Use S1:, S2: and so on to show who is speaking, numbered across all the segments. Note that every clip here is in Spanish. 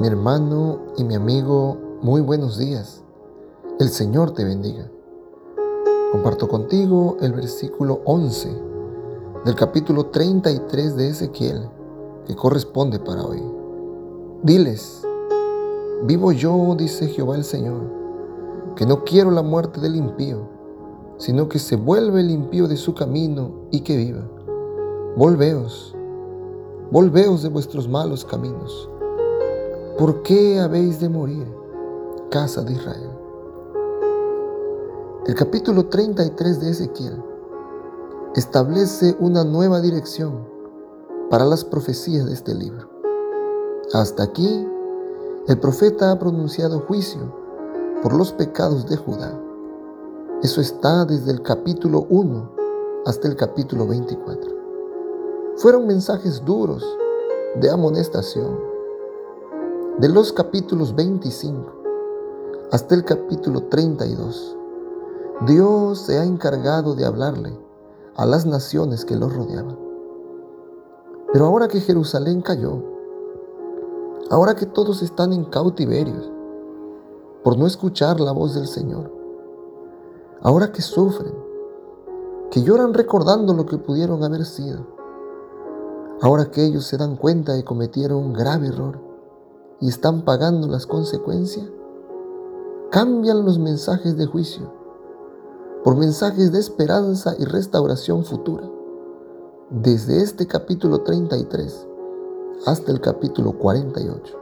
S1: Mi hermano y mi amigo, muy buenos días. El Señor te bendiga. Comparto contigo el versículo 11 del capítulo 33 de Ezequiel que corresponde para hoy. Diles, vivo yo, dice Jehová el Señor, que no quiero la muerte del impío, sino que se vuelve el impío de su camino y que viva. Volveos, volveos de vuestros malos caminos ¿Por qué habéis de morir, casa de Israel? El capítulo 33 de Ezequiel establece una nueva dirección para las profecías de este libro. Hasta aquí, el profeta ha pronunciado juicio por los pecados de Judá. Eso está desde el capítulo 1 hasta el capítulo 24. Fueron mensajes duros de amonestación de los capítulos 25 hasta el capítulo 32, Dios se ha encargado de hablarle a las naciones que lo rodeaban. Pero ahora que Jerusalén cayó, ahora que todos están en cautiverio por no escuchar la voz del Señor, ahora que sufren, que lloran recordando lo que pudieron haber sido, ahora que ellos se dan cuenta que cometieron un grave error, y están pagando las consecuencias, cambian los mensajes de juicio por mensajes de esperanza y restauración futura. Desde este capítulo 33 hasta el capítulo 48.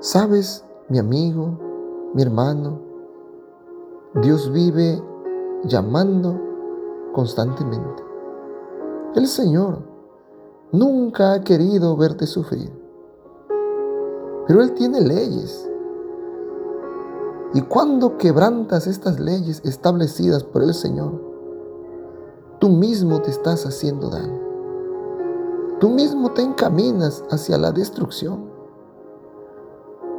S1: ¿Sabes, mi amigo, mi hermano? Dios vive llamando constantemente. El Señor nunca ha querido verte sufrir. Pero Él tiene leyes. Y cuando quebrantas estas leyes establecidas por el Señor, tú mismo te estás haciendo daño. Tú mismo te encaminas hacia la destrucción.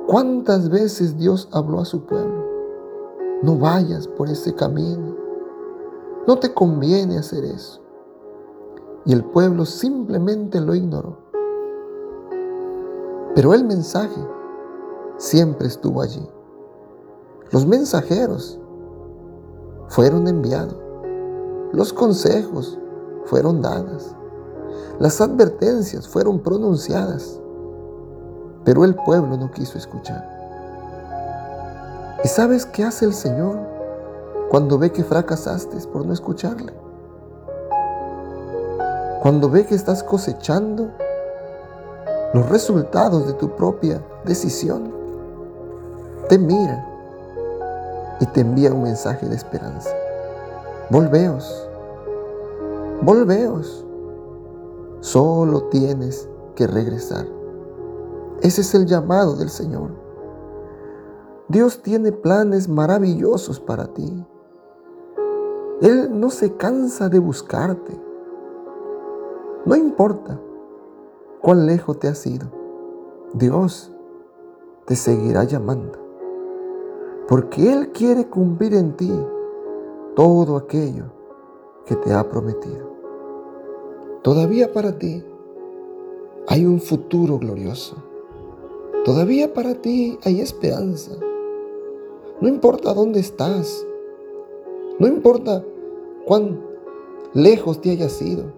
S1: ¿Cuántas veces Dios habló a su pueblo? No vayas por ese camino. No te conviene hacer eso. Y el pueblo simplemente lo ignoró. Pero el mensaje siempre estuvo allí. Los mensajeros fueron enviados. Los consejos fueron dadas. Las advertencias fueron pronunciadas. Pero el pueblo no quiso escuchar. ¿Y sabes qué hace el Señor cuando ve que fracasaste por no escucharle? Cuando ve que estás cosechando los resultados de tu propia decisión, te mira y te envía un mensaje de esperanza. Volveos, volveos. Solo tienes que regresar. Ese es el llamado del Señor. Dios tiene planes maravillosos para ti. Él no se cansa de buscarte. No importa cuán lejos te has ido, Dios te seguirá llamando, porque Él quiere cumplir en ti todo aquello que te ha prometido. Todavía para ti hay un futuro glorioso. Todavía para ti hay esperanza. No importa dónde estás. No importa cuán lejos te hayas ido.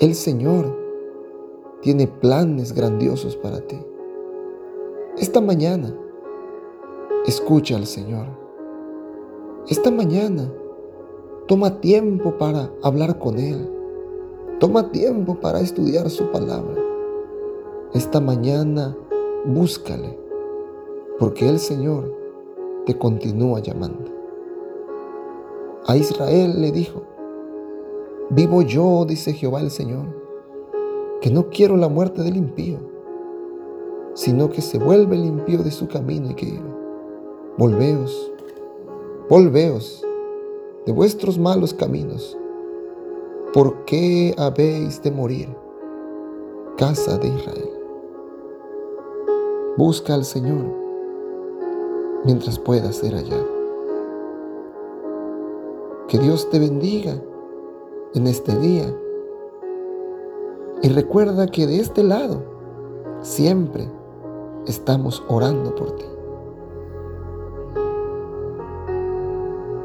S1: El Señor tiene planes grandiosos para ti. Esta mañana, escucha al Señor. Esta mañana, toma tiempo para hablar con Él. Toma tiempo para estudiar su palabra. Esta mañana, búscale, porque el Señor te continúa llamando. A Israel le dijo, vivo yo, dice Jehová el Señor que no quiero la muerte del impío, sino que se vuelve el impío de su camino y que volveos, volveos de vuestros malos caminos. ¿Por qué habéis de morir, casa de Israel? Busca al Señor mientras pueda ser hallado. Que Dios te bendiga en este día y recuerda que de este lado siempre estamos orando por ti.